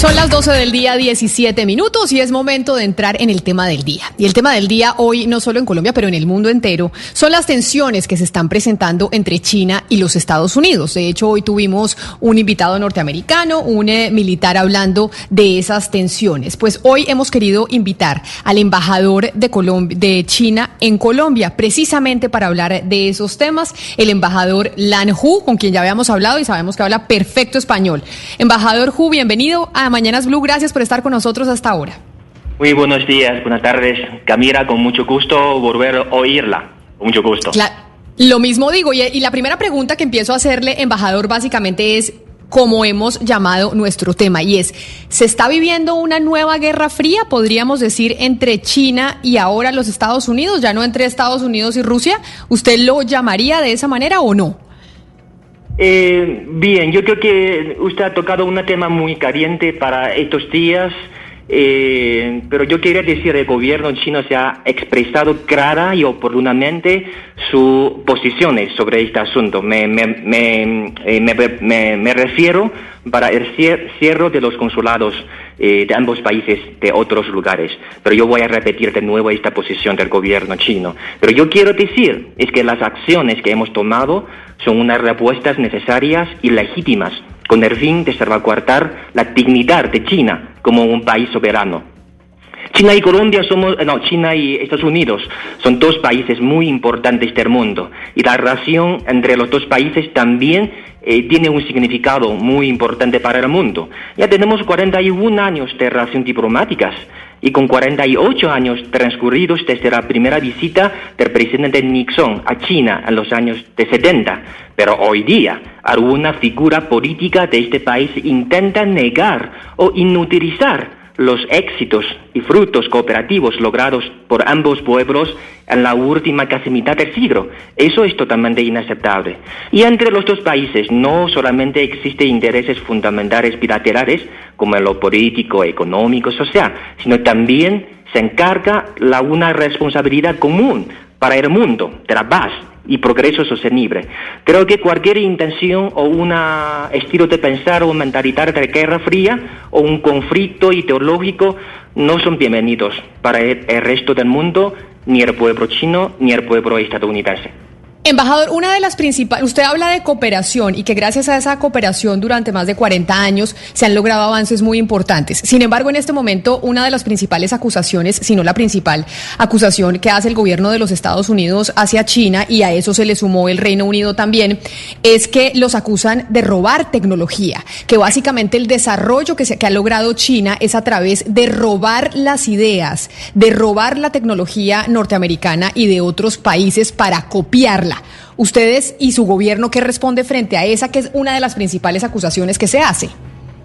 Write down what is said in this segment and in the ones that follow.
Son las 12 del día, 17 minutos, y es momento de entrar en el tema del día. Y el tema del día hoy, no solo en Colombia, pero en el mundo entero, son las tensiones que se están presentando entre China y los Estados Unidos. De hecho, hoy tuvimos un invitado norteamericano, un eh, militar hablando de esas tensiones. Pues hoy hemos querido invitar al embajador de, Colombia, de China en Colombia, precisamente para hablar de esos temas, el embajador Lan Hu, con quien ya habíamos hablado y sabemos que habla perfecto español. Embajador Hu, bienvenido a Mañanas Blue. Gracias por estar con nosotros hasta ahora. Muy buenos días, buenas tardes. Camila, con mucho gusto volver a oírla. Con mucho gusto. lo mismo digo, y, y la primera pregunta que empiezo a hacerle, embajador, básicamente es como hemos llamado nuestro tema, y es, ¿se está viviendo una nueva guerra fría, podríamos decir, entre China y ahora los Estados Unidos, ya no entre Estados Unidos y Rusia? ¿Usted lo llamaría de esa manera o no? Eh, bien, yo creo que usted ha tocado un tema muy caliente para estos días, eh, pero yo quería decir, el gobierno chino se ha expresado clara y oportunamente sus posiciones sobre este asunto. Me, me, me, eh, me refiero para el cierre de los consulados eh, de ambos países de otros lugares. Pero yo voy a repetir de nuevo esta posición del gobierno chino. Pero yo quiero decir es que las acciones que hemos tomado son unas respuestas necesarias y legítimas con el fin de salvaguardar la dignidad de China como un país soberano. China y Colombia somos, no, China y Estados Unidos son dos países muy importantes del mundo y la relación entre los dos países también eh, tiene un significado muy importante para el mundo. Ya tenemos 41 años de relación diplomáticas y con 48 años transcurridos desde la primera visita del presidente Nixon a China en los años de 70. Pero hoy día, alguna figura política de este país intenta negar o inutilizar los éxitos y frutos cooperativos logrados por ambos pueblos en la última casi mitad del siglo. Eso es totalmente inaceptable. Y entre los dos países no solamente existen intereses fundamentales bilaterales, como en lo político, económico, social, sino también se encarga la una responsabilidad común para el mundo de la paz y progreso sostenible. Creo que cualquier intención o un estilo de pensar o mentalidad de guerra fría o un conflicto ideológico no son bienvenidos para el resto del mundo, ni el pueblo chino, ni el pueblo estadounidense. Embajador, una de las principales, usted habla de cooperación y que gracias a esa cooperación durante más de 40 años se han logrado avances muy importantes. Sin embargo, en este momento, una de las principales acusaciones, si no la principal acusación que hace el gobierno de los Estados Unidos hacia China, y a eso se le sumó el Reino Unido también, es que los acusan de robar tecnología, que básicamente el desarrollo que, se, que ha logrado China es a través de robar las ideas, de robar la tecnología norteamericana y de otros países para copiarla Ustedes y su gobierno, ¿qué responde frente a esa que es una de las principales acusaciones que se hace?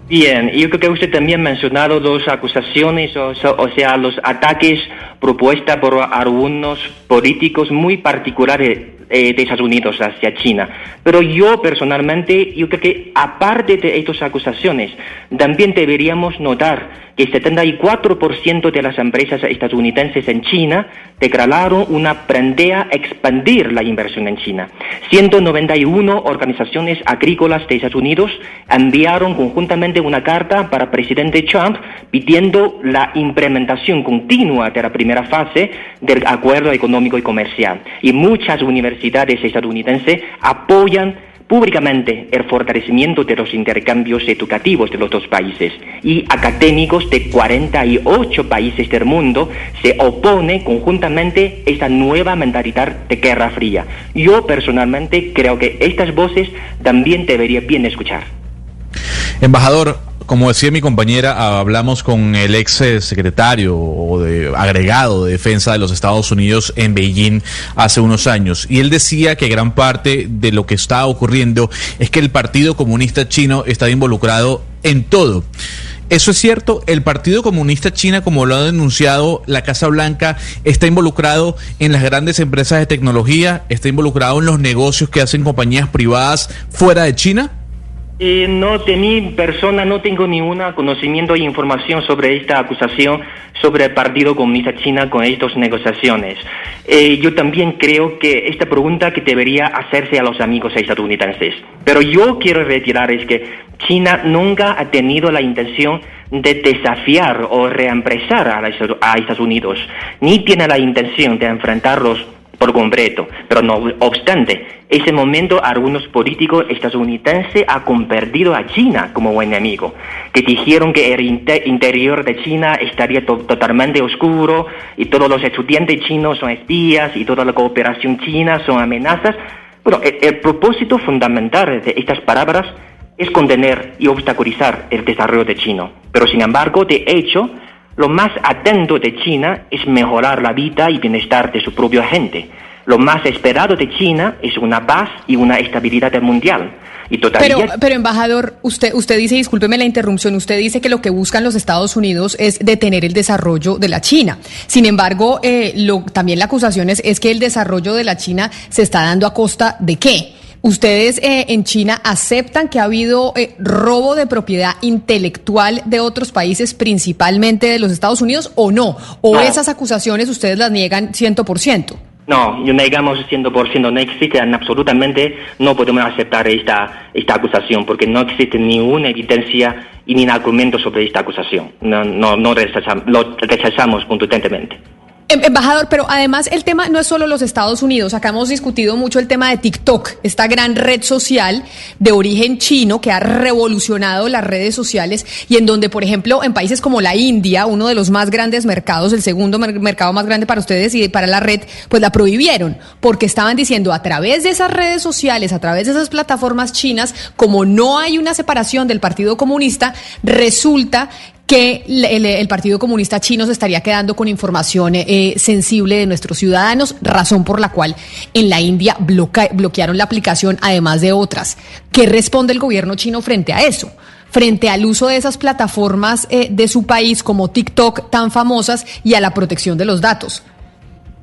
Bien, yo creo que usted también ha mencionado dos acusaciones, o, o sea, los ataques propuestos por algunos políticos muy particulares eh, de Estados Unidos hacia China. Pero yo personalmente, yo creo que aparte de estas acusaciones, también deberíamos notar que el 74% de las empresas estadounidenses en China declararon una prendea a expandir la inversión en China. 191 organizaciones agrícolas de Estados Unidos enviaron conjuntamente una carta para el presidente Trump pidiendo la implementación continua de la primera fase del acuerdo económico y comercial. Y muchas universidades estadounidenses apoyan públicamente el fortalecimiento de los intercambios educativos de los dos países y académicos de 48 países del mundo se opone conjuntamente a esta nueva mentalidad de Guerra Fría. Yo personalmente creo que estas voces también debería bien escuchar. Embajador, como decía mi compañera, hablamos con el ex eh, secretario o de agregado de defensa de los Estados Unidos en Beijing hace unos años y él decía que gran parte de lo que está ocurriendo es que el Partido Comunista Chino está involucrado en todo. ¿Eso es cierto? ¿El Partido Comunista China, como lo ha denunciado la Casa Blanca, está involucrado en las grandes empresas de tecnología? ¿Está involucrado en los negocios que hacen compañías privadas fuera de China? Eh, no, de mi persona no tengo ningún conocimiento e información sobre esta acusación sobre el Partido Comunista China con estas negociaciones. Eh, yo también creo que esta pregunta que debería hacerse a los amigos estadounidenses. Pero yo quiero retirar es que China nunca ha tenido la intención de desafiar o reempresar a Estados Unidos, ni tiene la intención de enfrentarlos por completo. Pero no obstante, ese momento algunos políticos estadounidenses han convertido a China como buen enemigo, que dijeron que el interior de China estaría totalmente oscuro y todos los estudiantes chinos son espías y toda la cooperación china son amenazas. Bueno, el propósito fundamental de estas palabras es contener y obstaculizar el desarrollo de China. Pero sin embargo, de hecho, lo más atento de China es mejorar la vida y bienestar de su propia gente. Lo más esperado de China es una paz y una estabilidad mundial. Y pero, pero, embajador, usted, usted dice, discúlpeme la interrupción, usted dice que lo que buscan los Estados Unidos es detener el desarrollo de la China. Sin embargo, eh, lo, también la acusación es, es que el desarrollo de la China se está dando a costa de qué? ¿Ustedes eh, en China aceptan que ha habido eh, robo de propiedad intelectual de otros países, principalmente de los Estados Unidos, o no? ¿O esas acusaciones ustedes las niegan 100%? No, negamos 100%, no existe absolutamente, no podemos aceptar esta, esta acusación porque no existe ninguna evidencia y ni argumento sobre esta acusación. No, no, no rechazamos, lo rechazamos contundentemente. Em, embajador, pero además el tema no es solo los Estados Unidos. Acá hemos discutido mucho el tema de TikTok, esta gran red social de origen chino que ha revolucionado las redes sociales y en donde, por ejemplo, en países como la India, uno de los más grandes mercados, el segundo mercado más grande para ustedes y para la red, pues la prohibieron porque estaban diciendo a través de esas redes sociales, a través de esas plataformas chinas, como no hay una separación del Partido Comunista, resulta que el, Partido Comunista Chino se estaría quedando con información eh, sensible de nuestros ciudadanos, razón por la cual en la India bloquearon la aplicación, además de otras. ¿Qué responde el gobierno chino frente a eso? frente al uso de esas plataformas eh, de su país como TikTok tan famosas y a la protección de los datos?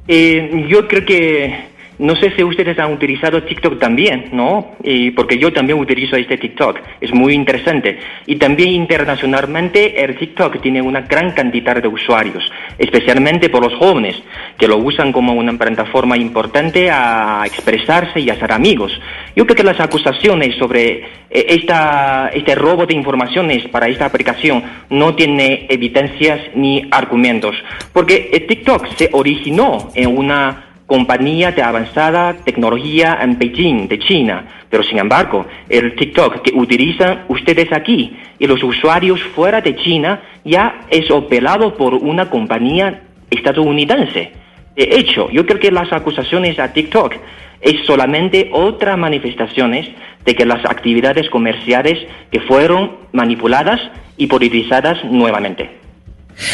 Eh, yo creo que no sé si ustedes han utilizado TikTok también, ¿no? Y porque yo también utilizo este TikTok. Es muy interesante. Y también internacionalmente el TikTok tiene una gran cantidad de usuarios, especialmente por los jóvenes, que lo usan como una plataforma importante a expresarse y a ser amigos. Yo creo que las acusaciones sobre eh, esta, este robo de informaciones para esta aplicación no tiene evidencias ni argumentos, porque el TikTok se originó en una compañía de avanzada tecnología en Beijing, de China. Pero sin embargo, el TikTok que utilizan ustedes aquí y los usuarios fuera de China ya es operado por una compañía estadounidense. De hecho, yo creo que las acusaciones a TikTok es solamente otra manifestaciones de que las actividades comerciales que fueron manipuladas y politizadas nuevamente.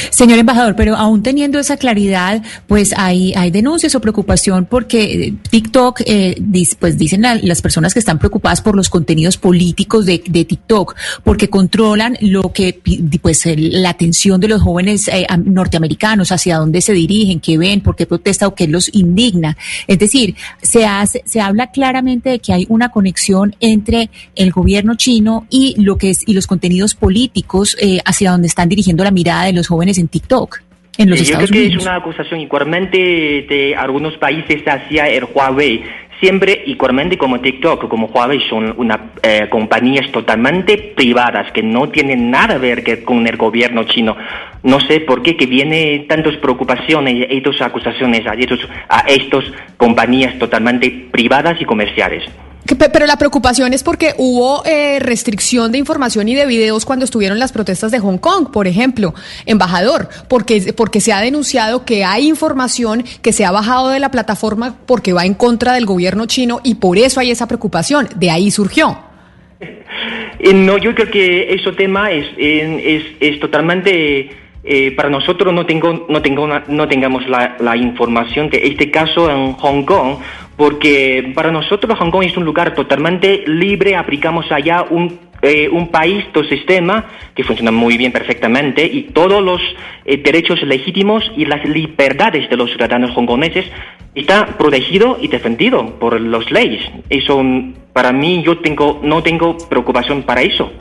Señor embajador, pero aún teniendo esa claridad, pues hay, hay denuncias o preocupación porque eh, TikTok, eh, pues dicen las personas que están preocupadas por los contenidos políticos de, de TikTok, porque controlan lo que, pues la atención de los jóvenes eh, norteamericanos, hacia dónde se dirigen, qué ven, por qué protesta o qué los indigna. Es decir, se hace, se habla claramente de que hay una conexión entre el gobierno chino y lo que es, y los contenidos políticos eh, hacia donde están dirigiendo la mirada de los jóvenes en TikTok. En los Yo creo que es una acusación igualmente de algunos países hacia el Huawei. Siempre, igualmente como TikTok, como Huawei, son una, eh, compañías totalmente privadas que no tienen nada que ver con el gobierno chino. No sé por qué que viene tantas preocupaciones y estas acusaciones a estos, a estos compañías totalmente privadas y comerciales. Pero la preocupación es porque hubo eh, restricción de información y de videos cuando estuvieron las protestas de Hong Kong, por ejemplo, embajador, porque, porque se ha denunciado que hay información que se ha bajado de la plataforma porque va en contra del gobierno chino y por eso hay esa preocupación. De ahí surgió. Eh, no, yo creo que ese tema es, es, es totalmente... Eh, para nosotros no tengo no tengo no tengamos la, la, información de este caso en Hong Kong porque para nosotros Hong Kong es un lugar totalmente libre, aplicamos allá un, eh, un país, dos sistema que funciona muy bien perfectamente y todos los eh, derechos legítimos y las libertades de los ciudadanos hongkoneses está protegido y defendido por las leyes. Eso para mí yo tengo no tengo preocupación para eso.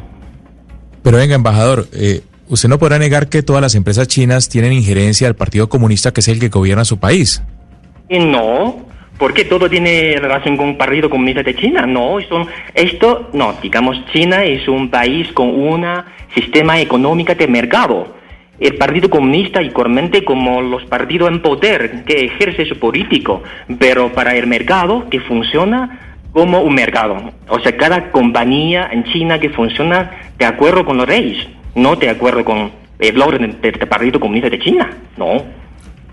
Pero venga, embajador, eh, usted no podrá negar que todas las empresas chinas tienen injerencia al Partido Comunista, que es el que gobierna su país. No, ¿Por qué todo tiene relación con el Partido Comunista de China? No, esto, no, digamos, China es un país con un sistema económico de mercado. El Partido Comunista igualmente como los partidos en poder que ejerce su político, pero para el mercado que funciona como un mercado. O sea, cada compañía en China que funciona de acuerdo con los reyes, no de acuerdo con el orden del Partido Comunista de China, no.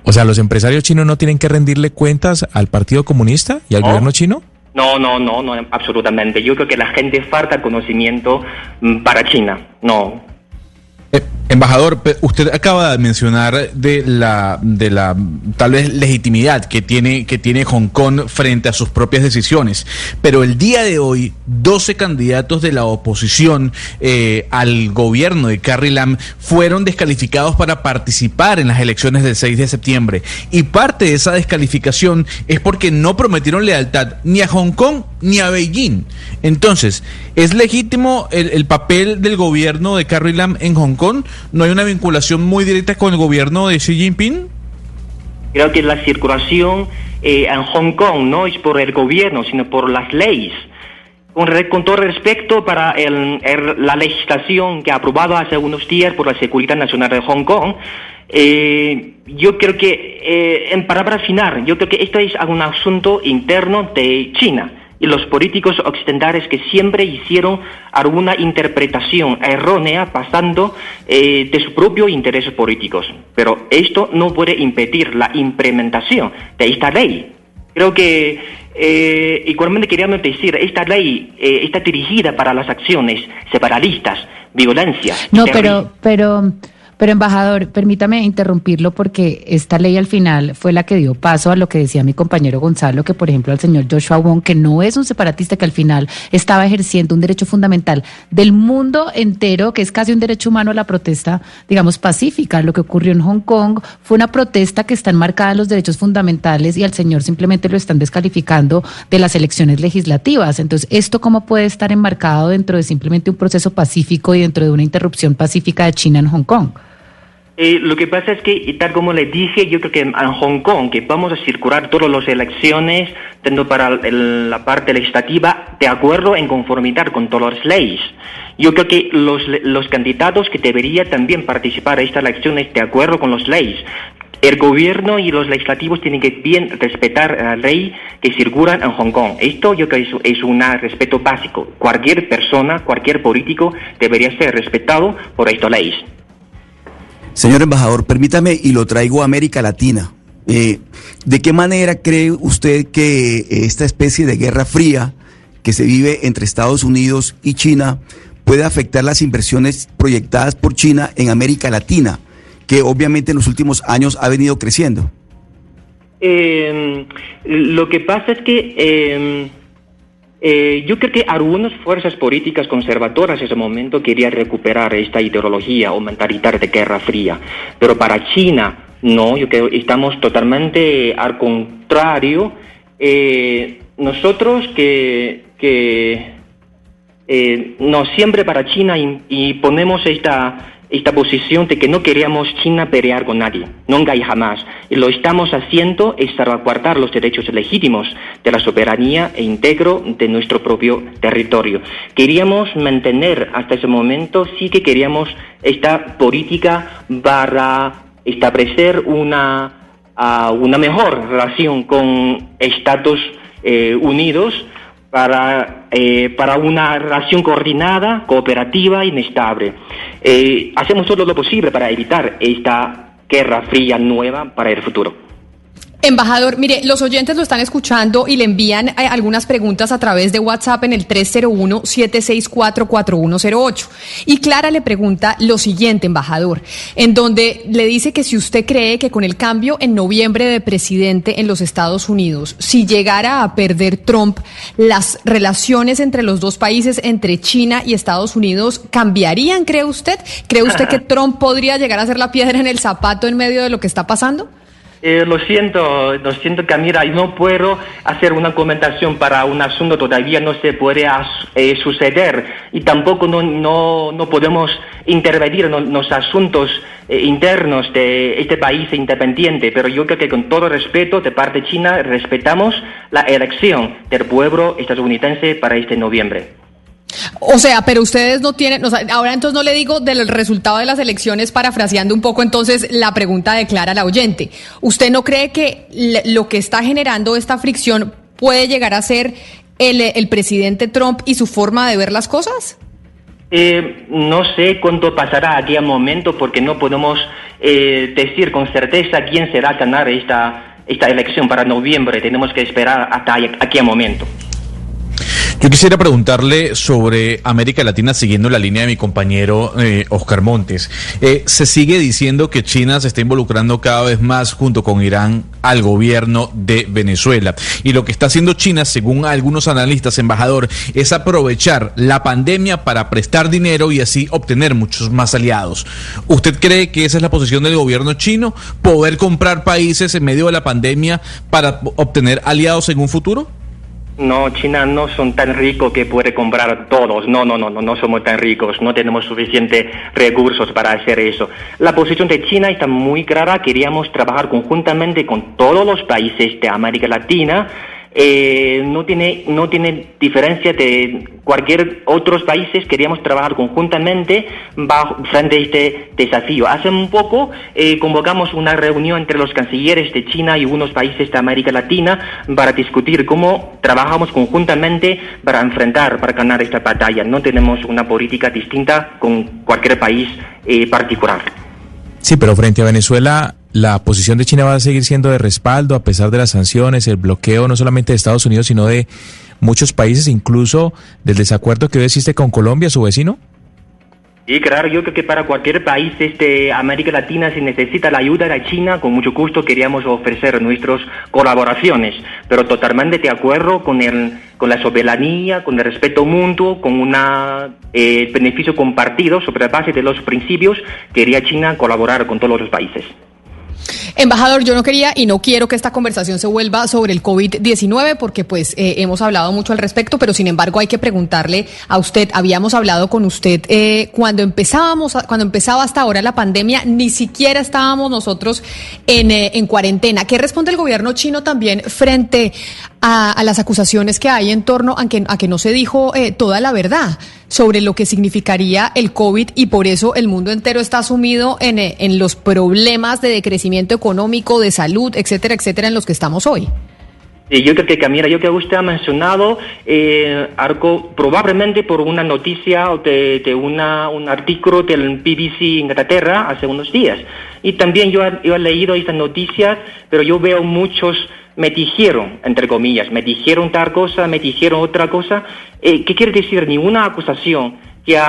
O sea, ¿los empresarios chinos no tienen que rendirle cuentas al Partido Comunista y al gobierno chino? No, no, no, no, absolutamente. Yo creo que la gente falta conocimiento mm, para China. No, eh, embajador, usted acaba de mencionar de la, de la tal vez legitimidad que tiene, que tiene Hong Kong frente a sus propias decisiones, pero el día de hoy 12 candidatos de la oposición eh, al gobierno de Carrie Lam fueron descalificados para participar en las elecciones del 6 de septiembre y parte de esa descalificación es porque no prometieron lealtad ni a Hong Kong ni a Beijing. Entonces, ¿es legítimo el, el papel del gobierno de Carrie Lam en Hong Kong? ¿No hay una vinculación muy directa con el gobierno de Xi Jinping? Creo que la circulación eh, en Hong Kong no es por el gobierno, sino por las leyes. Con, todo respeto para la legislación que ha aprobado hace unos días por la Seguridad Nacional de Hong Kong, eh, yo creo que, eh, en palabra final, yo creo que esto es un asunto interno de China y los políticos occidentales que siempre hicieron alguna interpretación errónea pasando eh, de sus propios intereses políticos. Pero esto no puede impedir la implementación de esta ley. Creo que eh, igualmente queríamos decir, esta ley eh, está dirigida para las acciones separatistas, violencia. No, pero, pero pero embajador, permítame interrumpirlo porque esta ley al final fue la que dio paso a lo que decía mi compañero Gonzalo, que por ejemplo al señor Joshua Wong, que no es un separatista, que al final estaba ejerciendo un derecho fundamental del mundo entero, que es casi un derecho humano a la protesta, digamos, pacífica. Lo que ocurrió en Hong Kong fue una protesta que está enmarcada en los derechos fundamentales y al señor simplemente lo están descalificando de las elecciones legislativas. Entonces, ¿esto cómo puede estar enmarcado dentro de simplemente un proceso pacífico y dentro de una interrupción pacífica de China en Hong Kong? Eh, lo que pasa es que, tal como le dije, yo creo que en Hong Kong, que vamos a circular todas las elecciones, tanto para la parte legislativa, de acuerdo en conformidad con todas las leyes. Yo creo que los, los candidatos que deberían también participar en estas elecciones de acuerdo con las leyes. El gobierno y los legislativos tienen que bien respetar la ley que circula en Hong Kong. Esto yo creo que es, es un respeto básico. Cualquier persona, cualquier político debería ser respetado por estas leyes. Señor embajador, permítame y lo traigo a América Latina. Eh, ¿De qué manera cree usted que eh, esta especie de guerra fría que se vive entre Estados Unidos y China puede afectar las inversiones proyectadas por China en América Latina, que obviamente en los últimos años ha venido creciendo? Eh, lo que pasa es que yo creo que algunas fuerzas políticas conservadoras en ese momento querían recuperar esta ideología o mentalidad de guerra fría, pero para China no, yo creo que estamos totalmente al contrario. Eh, nosotros que, eh, no siempre para China y ponemos esta esta posición de que no queríamos China pelear con nadie, nunca y jamás. Y lo estamos haciendo es salvaguardar los derechos legítimos de la soberanía e integro de nuestro propio territorio. Queríamos mantener hasta ese momento, sí que queríamos esta política para establecer una, uh, una mejor relación con Estados eh, Unidos para, eh, para una relación coordinada, cooperativa y inestable. Eh, hacemos todo lo posible para evitar esta guerra fría nueva para el futuro. Embajador, mire, los oyentes lo están escuchando y le envían eh, algunas preguntas a través de WhatsApp en el 301-764-4108. Y Clara le pregunta lo siguiente, embajador, en donde le dice que si usted cree que con el cambio en noviembre de presidente en los Estados Unidos, si llegara a perder Trump, las relaciones entre los dos países, entre China y Estados Unidos, cambiarían, cree usted? ¿Cree usted que Trump podría llegar a ser la piedra en el zapato en medio de lo que está pasando? Eh, lo siento, lo siento Camila, no puedo hacer una comentación para un asunto todavía no se puede eh, suceder y tampoco no, no, no podemos intervenir en los asuntos eh, internos de este país independiente, pero yo creo que con todo respeto de parte china respetamos la elección del pueblo estadounidense para este noviembre. O sea, pero ustedes no tienen, ahora entonces no le digo del resultado de las elecciones, parafraseando un poco entonces la pregunta de Clara la oyente. ¿Usted no cree que lo que está generando esta fricción puede llegar a ser el, presidente Trump y su forma de ver las cosas? Eh, no sé cuánto pasará aquí al momento porque no podemos eh, decir con certeza quién será ganar esta, esta elección para noviembre. Tenemos que esperar hasta aquí al momento. Yo quisiera preguntarle sobre América Latina siguiendo la línea de mi compañero eh, Oscar Montes. Eh, se sigue diciendo que China se está involucrando cada vez más junto con Irán al gobierno de Venezuela. Y lo que está haciendo China, según algunos analistas, embajador, es aprovechar la pandemia para prestar dinero y así obtener muchos más aliados. ¿Usted cree que esa es la posición del gobierno chino? ¿Poder comprar países en medio de la pandemia para obtener aliados en un futuro? No, China no son tan ricos que puede comprar todos. No, no, no, no, no somos tan ricos. No tenemos suficientes recursos para hacer eso. La posición de China está muy clara. Queríamos trabajar conjuntamente con todos los países de América Latina eh, no tiene no tiene diferencia de cualquier otros países queríamos trabajar conjuntamente bajo, frente a este desafío. Hace un poco eh, convocamos una reunión entre los cancilleres de China y unos países de América Latina para discutir cómo trabajamos conjuntamente para enfrentar para ganar esta batalla. No tenemos una política distinta con cualquier país eh, particular. Sí pero frente a Venezuela la posición de China va a seguir siendo de respaldo a pesar de las sanciones, el bloqueo no solamente de Estados Unidos, sino de muchos países, incluso del desacuerdo que hoy existe con Colombia, su vecino? Y claro, yo creo que para cualquier país de este, América Latina si necesita la ayuda de China, con mucho gusto queríamos ofrecer nuestras colaboraciones, pero totalmente de acuerdo con, el, con la soberanía, con el respeto mutuo, con un eh, beneficio compartido sobre la base de los principios, quería China colaborar con todos los países. Embajador, yo no quería y no quiero que esta conversación se vuelva sobre el COVID-19 porque pues eh, hemos hablado mucho al respecto, pero sin embargo hay que preguntarle a usted, habíamos hablado con usted eh, cuando empezábamos, cuando empezaba hasta ahora la pandemia, ni siquiera estábamos nosotros en, eh, en cuarentena. ¿Qué responde el gobierno chino también frente a, las acusaciones que hay en torno a que, a que no se dijo toda la verdad? sobre lo que significaría el COVID y por eso el mundo entero está sumido en, en los problemas de decrecimiento económico, de salud, etcétera, etcétera, en los que estamos hoy. Yo creo que Camila, yo que usted ha mencionado eh, algo probablemente por una noticia o de, una, un artículo del BBC Inglaterra hace unos días. Y también yo, yo he leído estas noticias, pero yo veo muchos me dijeron, entre comillas, me dijeron tal cosa, me dijeron otra cosa. Eh, ¿Qué quiere decir? Ninguna acusación, que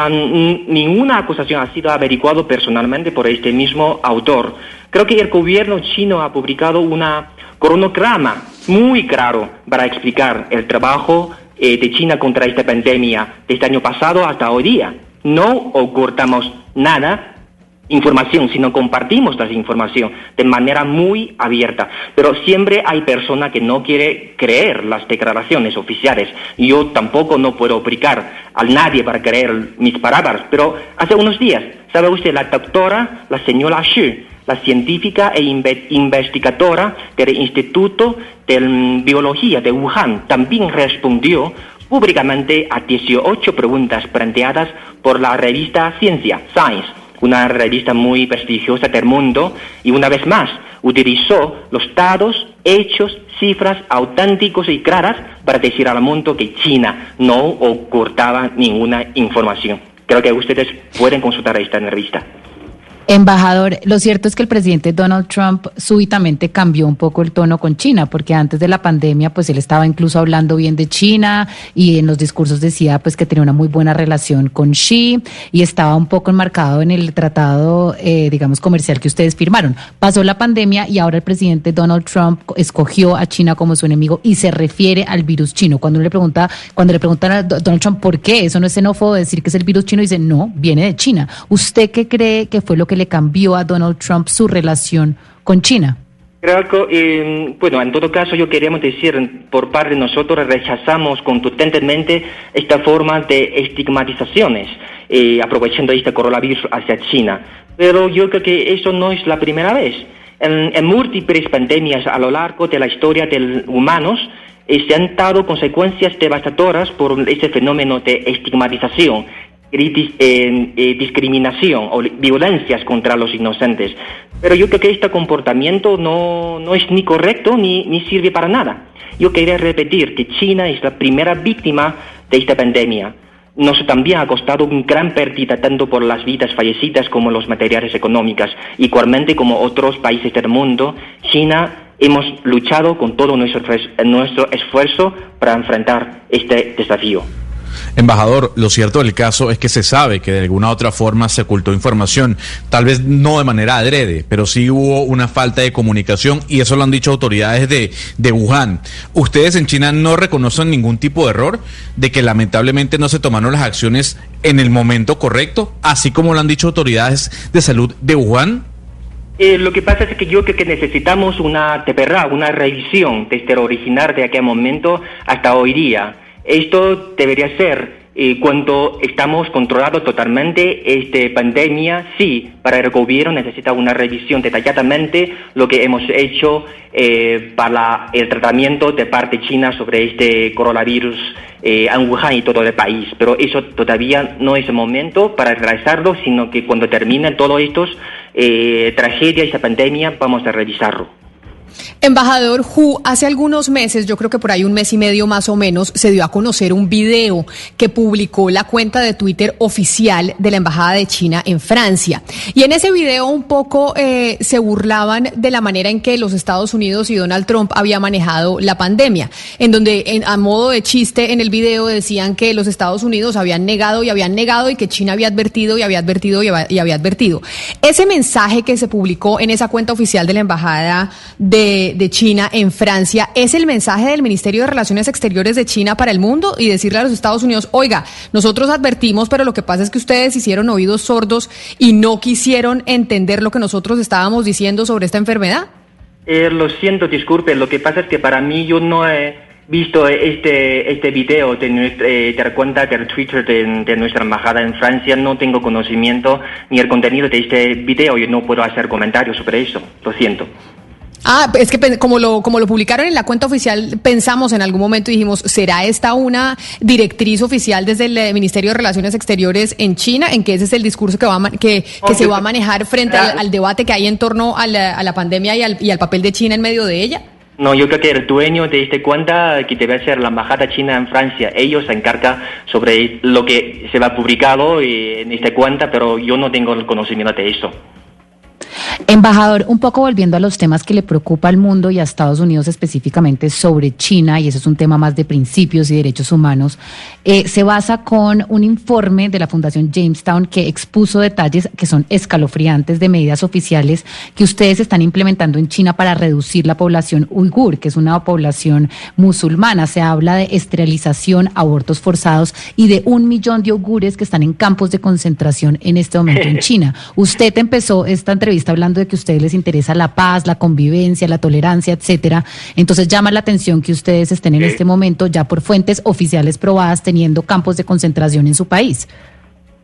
ninguna acusación ha sido averiguado personalmente por este mismo autor. Creo que el gobierno chino ha publicado una cronograma muy claro para explicar el trabajo eh, de China contra esta pandemia desde año pasado hasta hoy día. No ocultamos nada, información, sino compartimos esa información de manera muy abierta. Pero siempre hay personas que no quiere creer las declaraciones oficiales. Yo tampoco no puedo obligar a nadie para creer mis palabras. Pero hace unos días, ¿sabe usted? La doctora, la señora Xu, la científica e investigadora del Instituto de Biología de Wuhan, también respondió públicamente a 18 preguntas planteadas por la revista Ciencia, Science una revista muy prestigiosa del mundo, y una vez más utilizó los datos, hechos, cifras auténticos y claras para decir al mundo que China no ocultaba ninguna información. Creo que ustedes pueden consultar esta revista. Embajador, lo cierto es que el presidente Donald Trump súbitamente cambió un poco el tono con China, porque antes de la pandemia, pues él estaba incluso hablando bien de China y en los discursos decía pues que tenía una muy buena relación con Xi y estaba un poco enmarcado en el tratado, eh, digamos, comercial que ustedes firmaron. Pasó la pandemia y ahora el presidente Donald Trump escogió a China como su enemigo y se refiere al virus chino. Cuando le pregunta, cuando le preguntan a Donald Trump por qué, eso no es xenófobo decir que es el virus chino, dice no, viene de China. ¿Usted qué cree que fue lo que le cambió a Donald Trump su relación con China? Creo eh, bueno, en todo caso yo queríamos decir, por parte de nosotros rechazamos contundentemente esta forma de estigmatizaciones, eh, aprovechando este coronavirus hacia China. Pero yo creo que eso no es la primera vez. En, en múltiples pandemias a lo largo de la historia de humanos, eh, se han dado consecuencias devastadoras por este fenómeno de estigmatización eh, eh, discriminación o violencias contra los inocentes. Pero yo creo que este comportamiento no, no es ni correcto ni, ni sirve para nada. Yo quería repetir que China es la primera víctima de esta pandemia. Nos también ha costado una gran pérdida tanto por las vidas fallecidas como los materiales económicos. Igualmente como otros países del mundo, China hemos luchado con todo nuestro, nuestro esfuerzo para enfrentar este desafío. Embajador, lo cierto del caso es que se sabe que de alguna u otra forma se ocultó información, tal vez no de manera adrede, pero sí hubo una falta de comunicación y eso lo han dicho autoridades de, de Wuhan. ¿Ustedes en China no reconocen ningún tipo de error de que lamentablemente no se tomaron las acciones en el momento correcto, así como lo han dicho autoridades de salud de Wuhan? Eh, lo que pasa es que yo creo que necesitamos una TPRA, una revisión desde el original de aquel momento hasta hoy día. Esto debería ser eh, cuando estamos controlados totalmente esta pandemia, sí, para el gobierno necesita una revisión detalladamente lo que hemos hecho eh, para el tratamiento de parte china sobre este coronavirus eh, en Wuhan y todo el país. Pero eso todavía no es el momento para realizarlo, sino que cuando terminen todos estos eh, tragedias, esta pandemia, vamos a revisarlo. Embajador Hu, hace algunos meses, yo creo que por ahí un mes y medio más o menos, se dio a conocer un video que publicó la cuenta de Twitter oficial de la Embajada de China en Francia. Y en ese video un poco eh, se burlaban de la manera en que los Estados Unidos y Donald Trump había manejado la pandemia, en donde a modo de chiste en el video decían que los Estados Unidos habían negado y habían negado y que China había advertido y había advertido y había, y había advertido. Ese mensaje que se publicó en esa cuenta oficial de la Embajada de de, China en Francia. Es el mensaje del Ministerio de Relaciones Exteriores de China para el mundo y decirle a los Estados Unidos, oiga, nosotros advertimos, pero lo que pasa es que ustedes hicieron oídos sordos y no quisieron entender lo que nosotros estábamos diciendo sobre esta enfermedad. Eh, lo siento, disculpe, lo que pasa es que para mí yo no he visto este, este video de, nuestra, eh, de cuenta del Twitter de, de, nuestra embajada en Francia, no tengo conocimiento ni el contenido de este video, y no puedo hacer comentarios sobre eso, lo siento. Ah, es que como lo, como lo publicaron en la cuenta oficial, pensamos en algún momento y dijimos, ¿será esta una directriz oficial desde el eh, Ministerio de Relaciones Exteriores en China? ¿En que ese es el discurso que, va que, que se va a manejar frente al, debate que hay en torno a la, a la pandemia y al, y al papel de China en medio de ella? No, yo creo que el dueño de esta cuenta, que debe ser la Embajada China en Francia, ellos se encargan sobre lo que se va publicado en esta cuenta, pero yo no tengo el conocimiento de eso. Embajador, un poco volviendo a los temas que le preocupa al mundo y a Estados Unidos específicamente sobre China, y eso es un tema más de principios y derechos humanos, eh, se basa con un informe de la Fundación Jamestown que expuso detalles que son escalofriantes de medidas oficiales que ustedes están implementando en China para reducir la población uigur, que es una población musulmana. Se habla de esterilización, abortos forzados y de un millón de uigures que están en campos de concentración en este momento en China. Usted empezó esta entrevista hablando de que a ustedes les interesa la paz, la convivencia, la tolerancia, etcétera. Entonces llama la atención que ustedes estén en este momento ya por fuentes oficiales probadas teniendo campos de concentración en su país.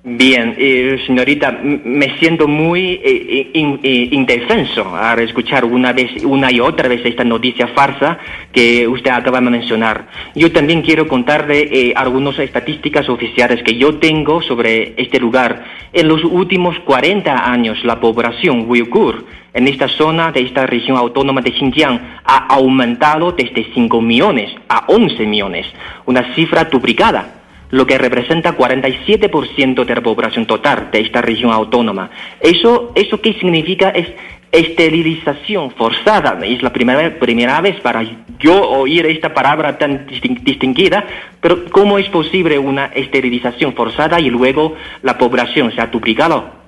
Bien, eh, señorita, me siento muy eh, eh, indefenso al escuchar una vez, una y otra vez esta noticia farsa que usted acaba de mencionar. Yo también quiero contarle algunas estadísticas oficiales que yo tengo sobre este lugar. En los últimos 40 años, la población uigur en esta zona de esta región autónoma de Xinjiang ha aumentado desde 5 millones a 11 millones, una cifra duplicada lo que representa 47% de la población total de esta región autónoma. ¿Eso, eso qué significa? Es esterilización forzada. Es la primera, primera vez para yo oír esta palabra tan distinguida, pero ¿cómo es posible una esterilización forzada y luego la población se ha duplicado?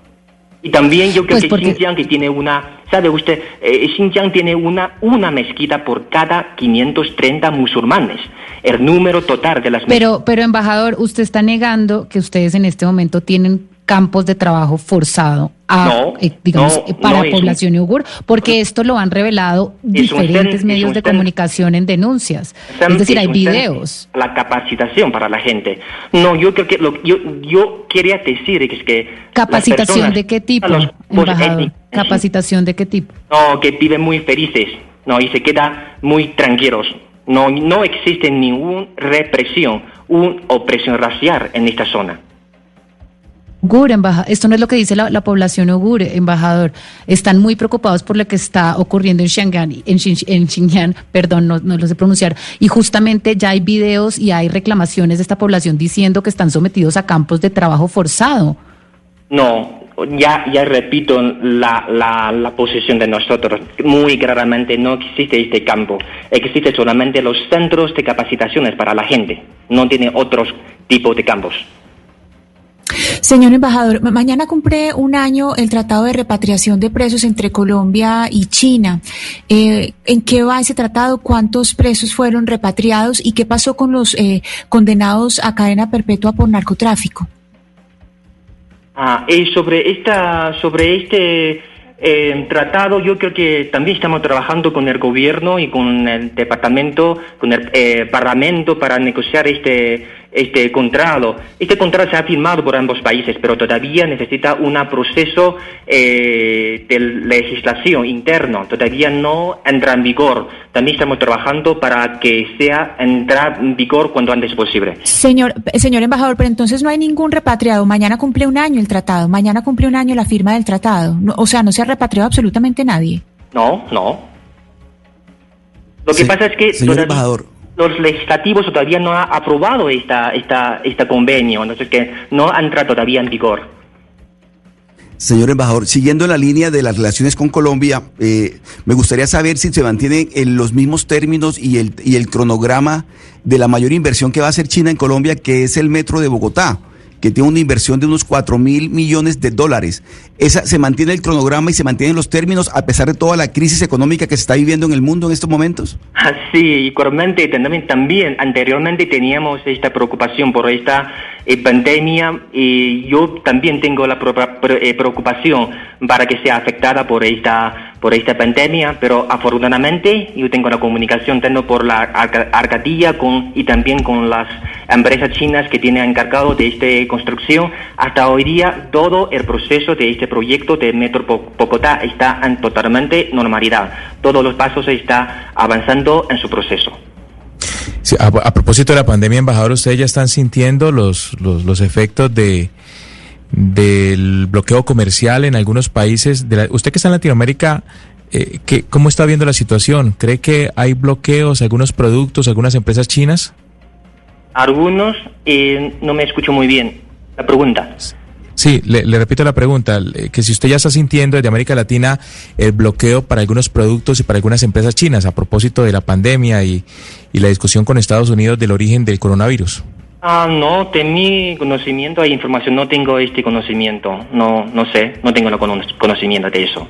Y también yo creo pues que Xinjiang que tiene una, ¿sabe usted? Eh, Xinjiang tiene una, una mezquita por cada 530 musulmanes. El número total de las Pero, pero embajador, usted está negando que ustedes en este momento tienen campos de trabajo forzado a, eh, digamos, para la población uigur, porque esto lo han revelado diferentes medios de comunicación en denuncias. Es decir, hay videos. La capacitación para la gente. No, yo creo que lo, yo, yo quería decir es que... ¿Capacitación de qué tipo, ¿Capacitación de qué tipo? No, que viven muy felices, no, y se queda muy tranquilos. No, no existe ninguna represión, una opresión racial en esta zona. Ugur, esto no es lo que dice la, población ugur, embajador. Están muy preocupados por lo que está ocurriendo en Xinjiang, en, Xinjiang, perdón, no, lo sé pronunciar. Y justamente ya hay videos y hay reclamaciones de esta población diciendo que están sometidos a campos de trabajo forzado. No, ya, ya repito la, la, la posición de nosotros. Muy claramente no existe este campo. Existe solamente los centros de capacitaciones para la gente. No tiene otros tipos de campos. Señor embajador, mañana cumple un año el tratado de repatriación de presos entre Colombia y China. Eh, ¿En qué va ese tratado? ¿Cuántos presos fueron repatriados? ¿Y qué pasó con los eh, condenados a cadena perpetua por narcotráfico? Ah, sobre esta, sobre este eh, tratado, yo creo que también estamos trabajando con el gobierno y con el departamento, con el parlamento para negociar este este contrato. Este contrato se ha firmado por ambos países, pero todavía necesita un proceso eh, de legislación interno. Todavía no entra en vigor. También estamos trabajando para que sea entrar en vigor cuando antes posible. Señor, señor embajador, pero entonces no hay ningún repatriado. Mañana cumple un año el tratado. Mañana cumple un año la firma del tratado. o sea, no se ha repatriado absolutamente nadie. No, no. Lo que pasa es que... Señor embajador los legislativos todavía no han aprobado esta, esta, este convenio, entonces que no entra todavía en vigor. Señor embajador, siguiendo la línea de las relaciones con Colombia, eh, me gustaría saber si se mantienen en los mismos términos y el, y el cronograma de la mayor inversión que va a hacer China en Colombia, que es el metro de Bogotá que tiene una inversión de unos 4 mil millones de dólares. Esa, ¿Se mantiene el cronograma y se mantienen los términos a pesar de toda la crisis económica que se está viviendo en el mundo en estos momentos? Sí, igualmente también, también anteriormente teníamos esta preocupación por esta pandemia y yo también tengo la eh, preocupación para que sea afectada por esta por esta pandemia, pero afortunadamente yo tengo la comunicación tanto por la Arcadilla con, y también con las empresas chinas que tienen encargado de esta construcción. Hasta hoy día todo el proceso de este proyecto de Metro Bogotá está en totalmente normalidad. Todos los pasos están avanzando en su proceso. A, propósito de la pandemia, embajador, ustedes ya están sintiendo los, los, los efectos de del bloqueo comercial en algunos países. De usted que está en Latinoamérica, eh, ¿cómo está viendo la situación? ¿Cree que hay bloqueos, algunos productos, algunas empresas chinas? Algunos, eh, no me escucho muy bien la pregunta. Sí, le, repito la pregunta, que si usted ya está sintiendo desde América Latina el bloqueo para algunos productos y para algunas empresas chinas a propósito de la pandemia y, la discusión con Estados Unidos del origen del coronavirus. Ah, no, mi conocimiento hay información, no tengo este conocimiento, no, no sé, no tengo el conocimiento de eso.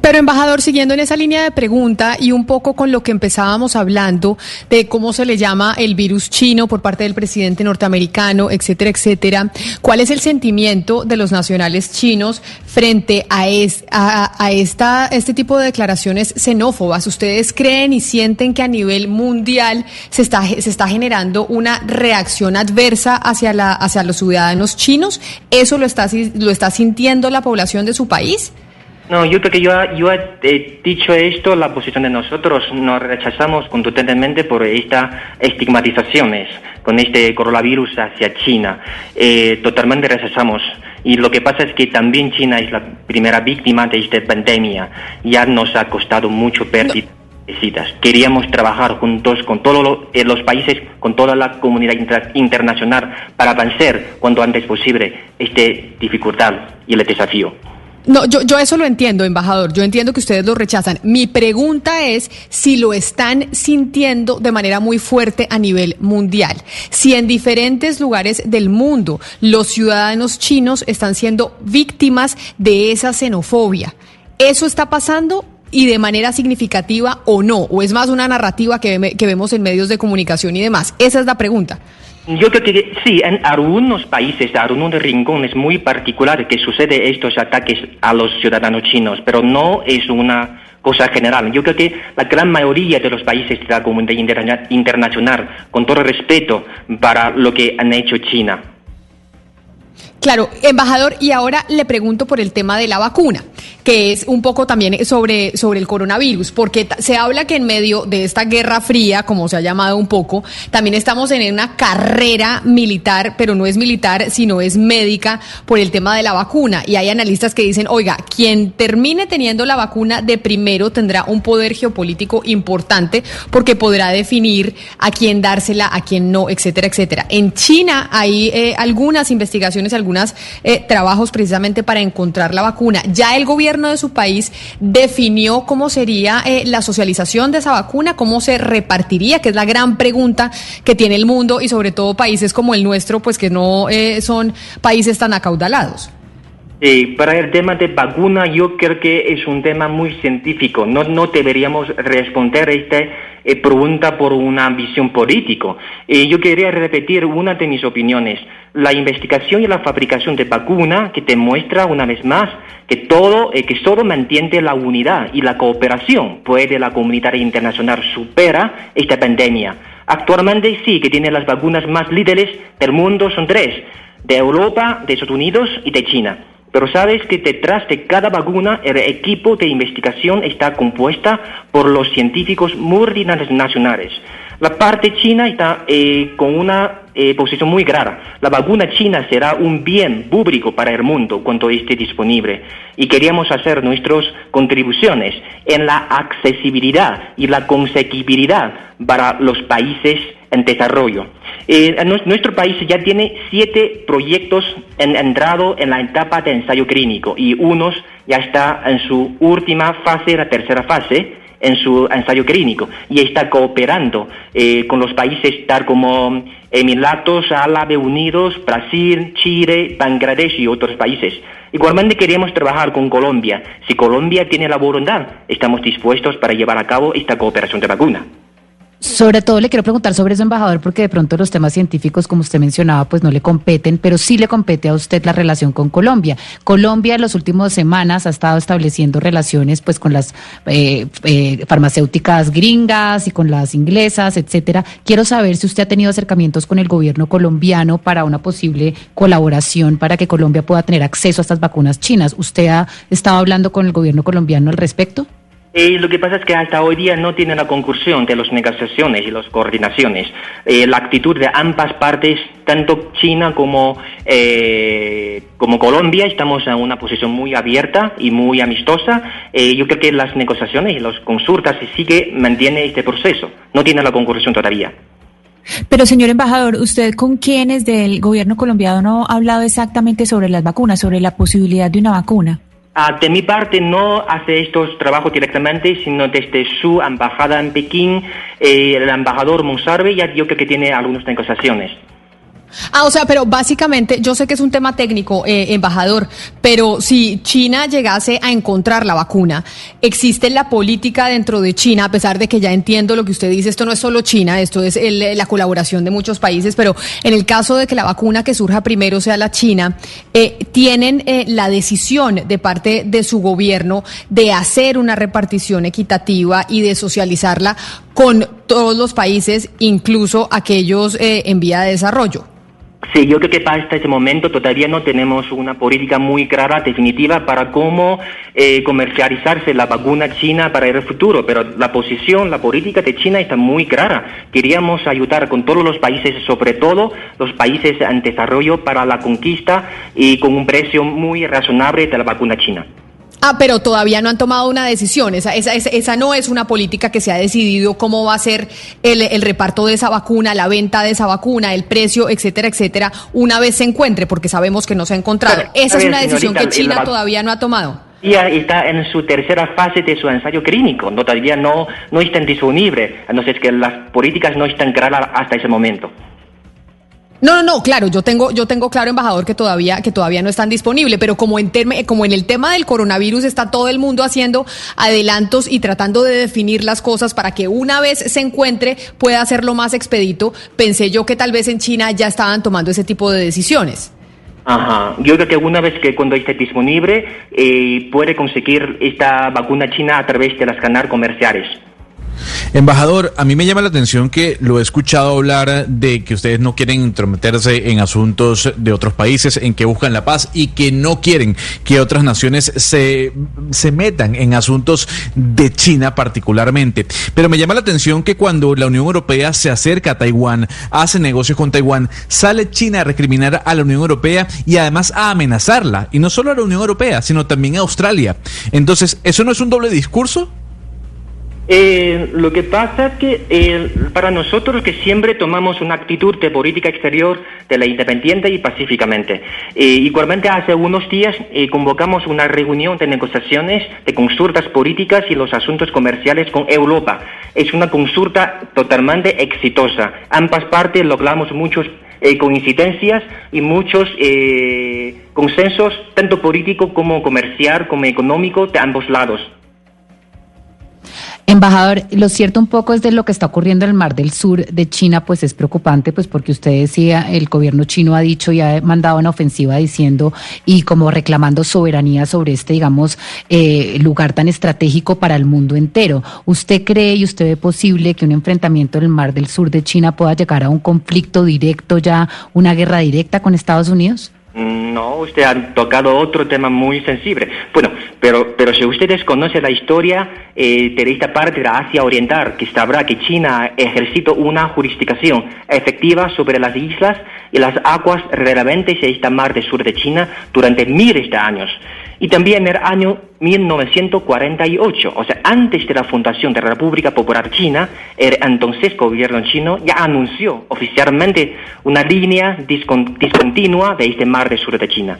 Pero, embajador, siguiendo en esa línea de pregunta y un poco con lo que empezábamos hablando de cómo se le llama el virus chino por parte del presidente norteamericano, etcétera, etcétera, ¿cuál es el sentimiento de los nacionales chinos frente a, a, esta, este tipo de declaraciones xenófobas? ¿Ustedes creen y sienten que a nivel mundial se está, se está generando una reacción adversa hacia, la, hacia los ciudadanos chinos? ¿Eso lo está, lo está sintiendo la población de su país? No, yo creo que yo, he dicho esto, la posición de nosotros nos rechazamos contundentemente por estas estigmatizaciones con este coronavirus hacia China. Eh, totalmente rechazamos. Y lo que pasa es que también China es la primera víctima de esta pandemia. Ya nos ha costado mucho pérdida. Queríamos trabajar juntos con todos eh, los países, con toda la comunidad internacional para avanzar cuanto antes posible esta dificultad y el desafío. No, yo, yo eso lo entiendo, embajador. Yo entiendo que ustedes lo rechazan. Mi pregunta es si lo están sintiendo de manera muy fuerte a nivel mundial. Si en diferentes lugares del mundo los ciudadanos chinos están siendo víctimas de esa xenofobia. ¿Eso está pasando y de manera significativa o no? ¿O es más una narrativa que, que vemos en medios de comunicación y demás? Esa es la pregunta. Yo creo que sí, en algunos países, en algunos rincones muy particulares que sucede estos ataques a los ciudadanos chinos, pero no es una cosa general. Yo creo que la gran mayoría de los países de la comunidad internacional, con todo respeto para lo que han hecho China. Claro, embajador, y ahora le pregunto por el tema de la vacuna que es un poco también sobre, sobre el coronavirus, porque se habla que en medio de esta guerra fría, como se ha llamado un poco, también estamos en una carrera militar, pero no es militar, sino es médica por el tema de la vacuna. Y hay analistas que dicen, oiga, quien termine teniendo la vacuna de primero tendrá un poder geopolítico importante porque podrá definir a quién dársela, a quién no, etcétera, etcétera. En China hay eh, algunas investigaciones, algunos eh, trabajos precisamente para encontrar la vacuna. Ya el gobierno de su país definió cómo sería eh, la socialización de esa vacuna, cómo se repartiría, que es la gran pregunta que tiene el mundo y sobre todo países como el nuestro, pues que no eh, son países tan acaudalados. Eh, para el tema de vacuna, yo creo que es un tema muy científico. No, no deberíamos responder esta eh, pregunta por una visión política. Eh, yo quería repetir una de mis opiniones. La investigación y la fabricación de vacuna que demuestra una vez más que todo, eh, que solo mantiene la unidad y la cooperación, puede la comunidad internacional supera esta pandemia. Actualmente sí, que tiene las vacunas más líderes del mundo, son tres, de Europa, de Estados Unidos y de China. Pero sabes que detrás de cada vacuna el equipo de investigación está compuesta por los científicos multinacionales. La parte china está eh, con una eh, posición muy clara. La vacuna china será un bien público para el mundo cuando esté disponible. Y queríamos hacer nuestras contribuciones en la accesibilidad y la conseguibilidad para los países en desarrollo. Eh, nuestro país ya tiene siete proyectos en, en la etapa de ensayo clínico y unos ya está en su última fase, la tercera fase, en su ensayo clínico y está cooperando eh, con los países tal como Emiratos Árabes Unidos, Brasil, Chile, Bangladesh y otros países. Igualmente queremos trabajar con Colombia. Si Colombia tiene la voluntad, estamos dispuestos para llevar a cabo esta cooperación de vacuna. Sobre todo le quiero preguntar sobre eso, embajador, porque de pronto los temas científicos, como usted mencionaba, pues no le competen, pero sí le compete a usted la relación con Colombia. Colombia en las últimas semanas ha estado estableciendo relaciones pues con las eh, eh, farmacéuticas gringas y con las inglesas, etcétera. Quiero saber si usted ha tenido acercamientos con el gobierno colombiano para una posible colaboración para que Colombia pueda tener acceso a estas vacunas chinas. ¿Usted ha estado hablando con el gobierno colombiano al respecto? Eh, lo que pasa es que hasta hoy día no tiene la concursión de las negociaciones y las coordinaciones. Eh, la actitud de ambas partes, tanto China como, eh, como Colombia, estamos en una posición muy abierta y muy amistosa. Eh, yo creo que las negociaciones y las consultas se sigue, mantiene este proceso. No tiene la concursión todavía. Pero señor embajador, ¿usted con quiénes del gobierno colombiano ha hablado exactamente sobre las vacunas, sobre la posibilidad de una vacuna? Ah, de mi parte no hace estos trabajos directamente, sino desde su embajada en Pekín, eh, el embajador Monsarbe ya yo creo que tiene algunas negociaciones. Ah, o sea, pero básicamente, yo sé que es un tema técnico, eh, embajador, pero si China llegase a encontrar la vacuna, ¿existe la política dentro de China, a pesar de que ya entiendo lo que usted dice, esto no es solo China, esto es el- la colaboración de muchos países, pero en el caso de que la vacuna que surja primero sea la China, eh, ¿tienen eh, la decisión de parte de su gobierno de hacer una repartición equitativa y de socializarla con todos los países, incluso aquellos eh, en vía de desarrollo? Sí, yo creo que hasta este momento todavía no tenemos una política muy clara, definitiva, para cómo eh, comercializarse la vacuna china para el futuro, pero la posición, la política de China está muy clara. Queríamos ayudar con todos los países, sobre todo los países en desarrollo, para la conquista y con un precio muy razonable de la vacuna china. Ah, pero todavía no han tomado una decisión. Esa, esa, esa, esa no es una política que se ha decidido cómo va a ser el, el reparto de esa vacuna, la venta de esa vacuna, el precio, etcétera, etcétera, una vez se encuentre, porque sabemos que no se ha encontrado. Esa es una decisión que China la todavía no ha tomado. Ya está en su tercera fase de su ensayo clínico, no, todavía no, no están disponibles, entonces que las políticas no están claras hasta ese momento. No, no, no, claro, yo tengo, yo tengo claro, embajador, que todavía, que todavía no están disponibles, pero como en como en el tema del coronavirus está todo el mundo haciendo adelantos y tratando de definir las cosas para que una vez se encuentre pueda hacerlo más expedito, pensé yo que tal vez en China ya estaban tomando ese tipo de decisiones. Ajá. Yo creo que una vez que cuando esté disponible eh, puede conseguir esta vacuna china a través de las canales comerciales. Embajador, a mí me llama la atención que lo he escuchado hablar de que ustedes no quieren intrometerse en asuntos de otros países, en que buscan la paz y que no quieren que otras naciones se, se metan en asuntos de China particularmente. Pero me llama la atención que cuando la Unión Europea se acerca a Taiwán, hace negocios con Taiwán, sale China a recriminar a la Unión Europea y además a amenazarla. Y no solo a la Unión Europea, sino también a Australia. Entonces, ¿eso no es un doble discurso? Eh, lo que pasa es que eh, para nosotros que siempre tomamos una actitud de política exterior de la independiente y pacíficamente. Eh, igualmente hace unos días eh, convocamos una reunión de negociaciones de consultas políticas y los asuntos comerciales con Europa. Es una consulta totalmente exitosa. Ambas partes logramos muchos eh, coincidencias y muchos eh, consensos, tanto político como comercial, como económico, de ambos lados. Embajador, lo cierto un poco es de lo que está ocurriendo en el Mar del Sur de China, pues es preocupante, pues porque usted decía, el gobierno chino ha dicho y ha mandado una ofensiva diciendo y como reclamando soberanía sobre este, digamos, eh, lugar tan estratégico para el mundo entero. ¿Usted cree y usted ve posible que un enfrentamiento en el Mar del Sur de China pueda llegar a un conflicto directo ya, una guerra directa con Estados Unidos? No, usted ha tocado otro tema muy sensible. Bueno, pero, pero si ustedes conocen la historia eh, de esta parte de la Asia Oriental, que sabrá que China ha ejercido una jurisdicción efectiva sobre las islas y las aguas relevantes de esta mar del sur de China durante miles de años. Y también en el año 1948, o sea, antes de la fundación de la República Popular China, el entonces gobierno chino ya anunció oficialmente una línea discon- discontinua de este mar del sur de China.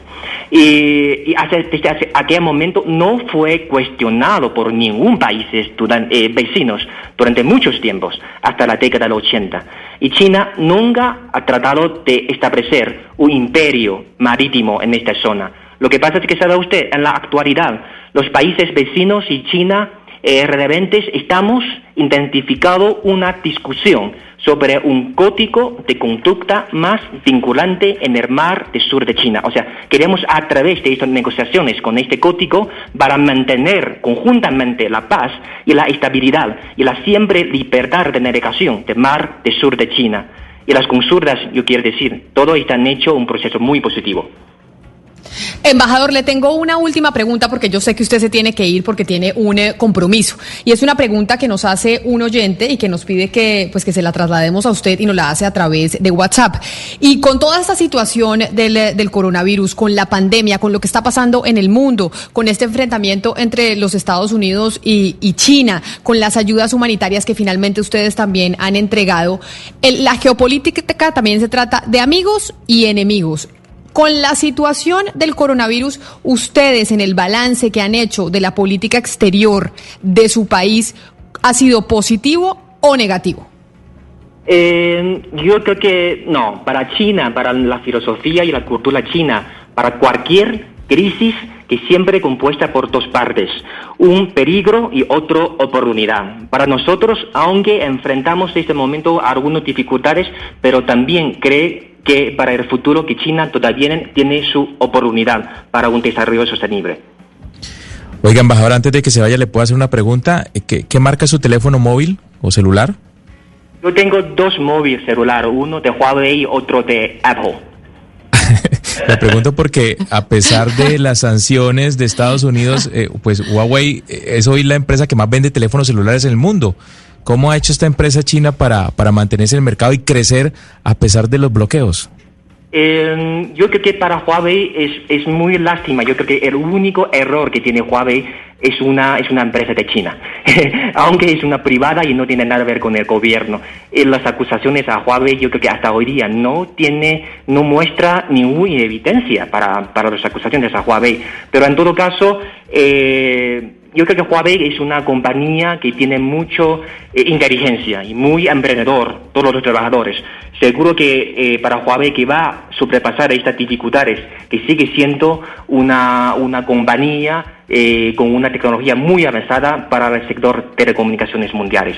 Y, y desde hace- aquel momento no fue cuestionado por ningún país durante, eh, vecinos durante muchos tiempos, hasta la década del 80. Y China nunca ha tratado de establecer un imperio marítimo en esta zona. Lo que pasa es que sabe usted, en la actualidad, los países vecinos y China eh, relevantes estamos identificando una discusión sobre un código de conducta más vinculante en el mar del sur de China. O sea, queremos a través de estas negociaciones con este código para mantener conjuntamente la paz y la estabilidad y la siempre libertad de navegación del mar del sur de China. Y las consultas, yo quiero decir, todo está hecho un proceso muy positivo. Embajador, le tengo una última pregunta porque yo sé que usted se tiene que ir porque tiene un eh, compromiso. Y es una pregunta que nos hace un oyente y que nos pide que, pues, que se la traslademos a usted y nos la hace a través de WhatsApp. Y con toda esta situación del, eh, del coronavirus, con la pandemia, con lo que está pasando en el mundo, con este enfrentamiento entre los Estados Unidos y, y China, con las ayudas humanitarias que finalmente ustedes también han entregado, el- la geopolítica también se trata de amigos y enemigos. Con la situación del coronavirus, ustedes en el balance que han hecho de la política exterior de su país, ¿ha sido positivo o negativo? Eh, yo creo que no, para China, para la filosofía y la cultura china, para cualquier crisis que siempre compuesta por dos partes, un peligro y otro oportunidad. Para nosotros, aunque enfrentamos en este momento algunas dificultades, pero también cree que para el futuro que China todavía tiene su oportunidad para un desarrollo sostenible. Oiga, embajador, antes de que se vaya, le puedo hacer una pregunta. ¿Qué, qué marca su teléfono móvil o celular? Yo tengo dos móviles celulares, uno de Huawei y otro de Apple. Le pregunto porque a pesar de las sanciones de Estados Unidos, eh, pues Huawei es hoy la empresa que más vende teléfonos celulares en el mundo. ¿Cómo ha hecho esta empresa china para, para mantenerse en el mercado y crecer a pesar de los bloqueos? Eh, yo creo que para Huawei es, es muy lástima. Yo creo que el único error que tiene Huawei es una, es una empresa de China, aunque es una privada y no tiene nada que ver con el gobierno. Eh, las acusaciones a Huawei yo creo que hasta hoy día no tiene, no muestra ninguna evidencia para, para las acusaciones a Huawei. Pero en todo caso, eh, yo creo que Huawei es una compañía que tiene mucho eh, inteligencia y muy emprendedor, todos los trabajadores. Seguro que eh, para Huawei que va a sobrepasar estas dificultades, que sigue siendo una, una compañía eh, con una tecnología muy avanzada para el sector telecomunicaciones mundiales.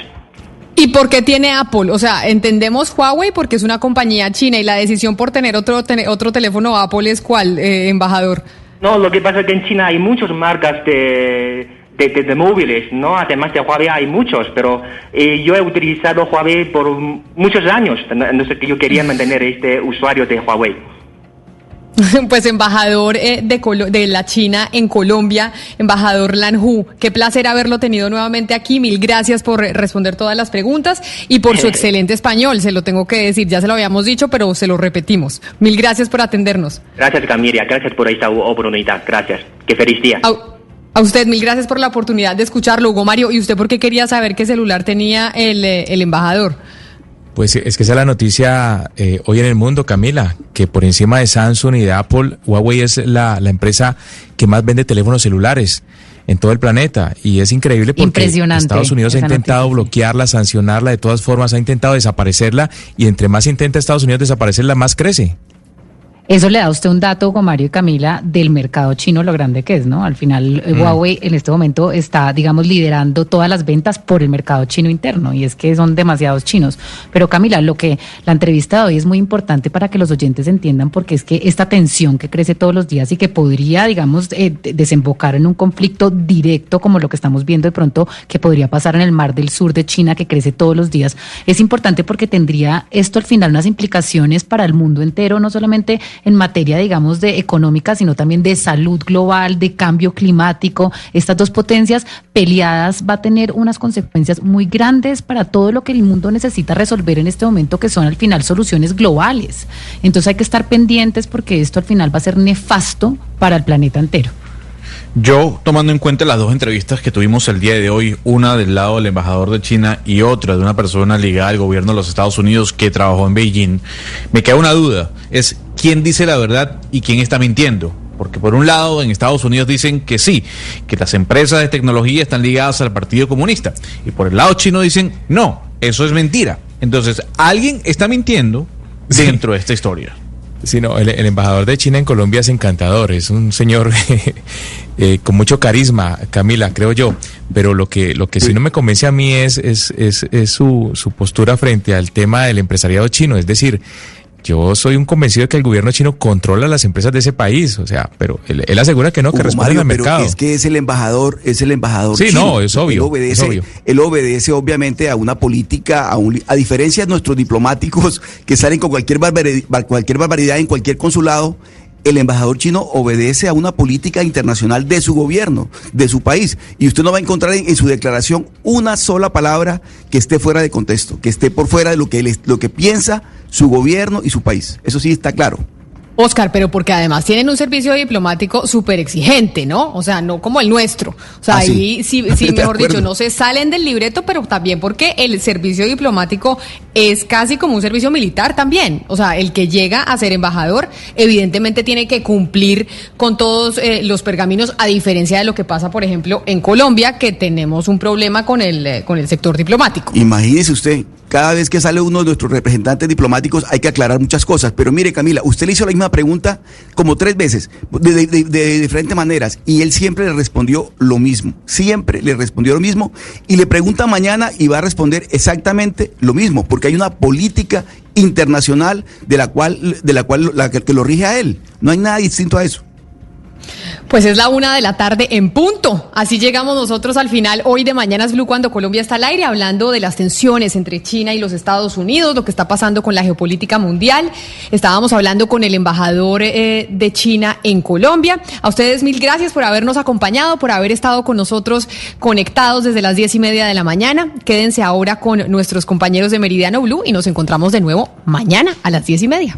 ¿Y por qué tiene Apple? O sea, entendemos Huawei porque es una compañía china y la decisión por tener otro, otro teléfono Apple es cuál, embajador. No, lo que pasa es que en China hay muchas marcas de, de, de, de móviles, ¿no? Además de Huawei hay muchos, pero eh, yo he utilizado Huawei por muchos años, entonces yo quería mantener este usuario de Huawei. Pues embajador eh, de, Colo de la China en Colombia, embajador Lan Hu, qué placer haberlo tenido nuevamente aquí. Mil gracias por responder todas las preguntas y por su excelente español, se lo tengo que decir, ya se lo habíamos dicho, pero se lo repetimos. Mil gracias por atendernos. Gracias Camiria, gracias por esta oportunidad, gracias. Qué feliz día. A usted mil gracias por la oportunidad de escucharlo, Hugo Mario. ¿Y usted por qué quería saber qué celular tenía el, eh, el embajador? Pues es que esa es la noticia eh, hoy en el mundo, Camila, que por encima de Samsung y de Apple, Huawei es la, la empresa que más vende teléfonos celulares en todo el planeta. Y es increíble porque Estados Unidos ha intentado noticia. bloquearla, sancionarla, de todas formas ha intentado desaparecerla y entre más intenta Estados Unidos desaparecerla, más crece. Eso le da a usted un dato, Hugo Mario y Camila, del mercado chino, lo grande que es, ¿no? Al final, mm. Huawei en este momento está, digamos, liderando todas las ventas por el mercado chino interno, y es que son demasiados chinos. Pero Camila, lo que la entrevista de hoy es muy importante para que los oyentes entiendan, porque es que esta tensión que crece todos los días y que podría, digamos, eh, desembocar en un conflicto directo, como lo que estamos viendo de pronto, que podría pasar en el mar del sur de China, que crece todos los días, es importante porque tendría esto al final unas implicaciones para el mundo entero, no solamente en materia, digamos, de económica, sino también de salud global, de cambio climático. Estas dos potencias peleadas va a tener unas consecuencias muy grandes para todo lo que el mundo necesita resolver en este momento, que son al final soluciones globales. Entonces hay que estar pendientes porque esto al final va a ser nefasto para el planeta entero. Yo, tomando en cuenta las dos entrevistas que tuvimos el día de hoy, una del lado del embajador de China y otra de una persona ligada al gobierno de los Estados Unidos que trabajó en Beijing, me queda una duda, es quién dice la verdad y quién está mintiendo. Porque por un lado en Estados Unidos dicen que sí, que las empresas de tecnología están ligadas al Partido Comunista. Y por el lado chino dicen, no, eso es mentira. Entonces, alguien está mintiendo dentro sí. de esta historia. Sí, no, el, el, embajador de China en Colombia es encantador, es un señor eh, con mucho carisma, Camila, creo yo. Pero lo que, lo que sí no me convence a mí es, es, es, es su, su postura frente al tema del empresariado chino. Es decir, yo soy un convencido de que el gobierno chino controla las empresas de ese país, o sea, pero él, él asegura que no, que responden al mercado. Pero es que es el embajador, es el embajador. Sí, chino. no, es obvio, él obedece, es obvio. Él obedece obviamente a una política, a, un, a diferencia de nuestros diplomáticos que salen con cualquier barbaridad, cualquier barbaridad en cualquier consulado, el embajador chino obedece a una política internacional de su gobierno, de su país. Y usted no va a encontrar en, su declaración una sola palabra que esté fuera de contexto, que esté por fuera de lo que, él, lo que piensa su gobierno y su país. Eso sí está claro. Oscar, pero porque además tienen un servicio diplomático súper exigente, ¿no? O sea, no como el nuestro. O sea, ah, ahí sí, sí, sí mejor dicho, no se salen del libreto, pero también porque el servicio diplomático es casi como un servicio militar también. O sea, el que llega a ser embajador, evidentemente tiene que cumplir con todos eh, los pergaminos, a diferencia de lo que pasa, por ejemplo, en Colombia, que tenemos un problema con el, eh, con el sector diplomático. Imagínese usted, cada vez que sale uno de nuestros representantes diplomáticos hay que aclarar muchas cosas. Pero mire, Camila, usted le hizo la misma pregunta como tres veces, de, diferentes maneras, y él siempre le respondió lo mismo. Siempre le respondió lo mismo. Y le pregunta mañana y va a responder exactamente lo mismo, porque hay una política internacional de la cual, de la cual la que, que lo rige a él. No hay nada distinto a eso. Pues es la una de la tarde en punto. Así llegamos nosotros al final hoy de Mañanas Blue cuando Colombia está al aire hablando de las tensiones entre China y los Estados Unidos, lo que está pasando con la geopolítica mundial. Estábamos hablando con el embajador eh, de China en Colombia. A ustedes mil gracias por habernos acompañado, por haber estado con nosotros conectados desde las diez y media de la mañana. Quédense ahora con nuestros compañeros de Meridiano Blue y nos encontramos de nuevo mañana a las diez y media.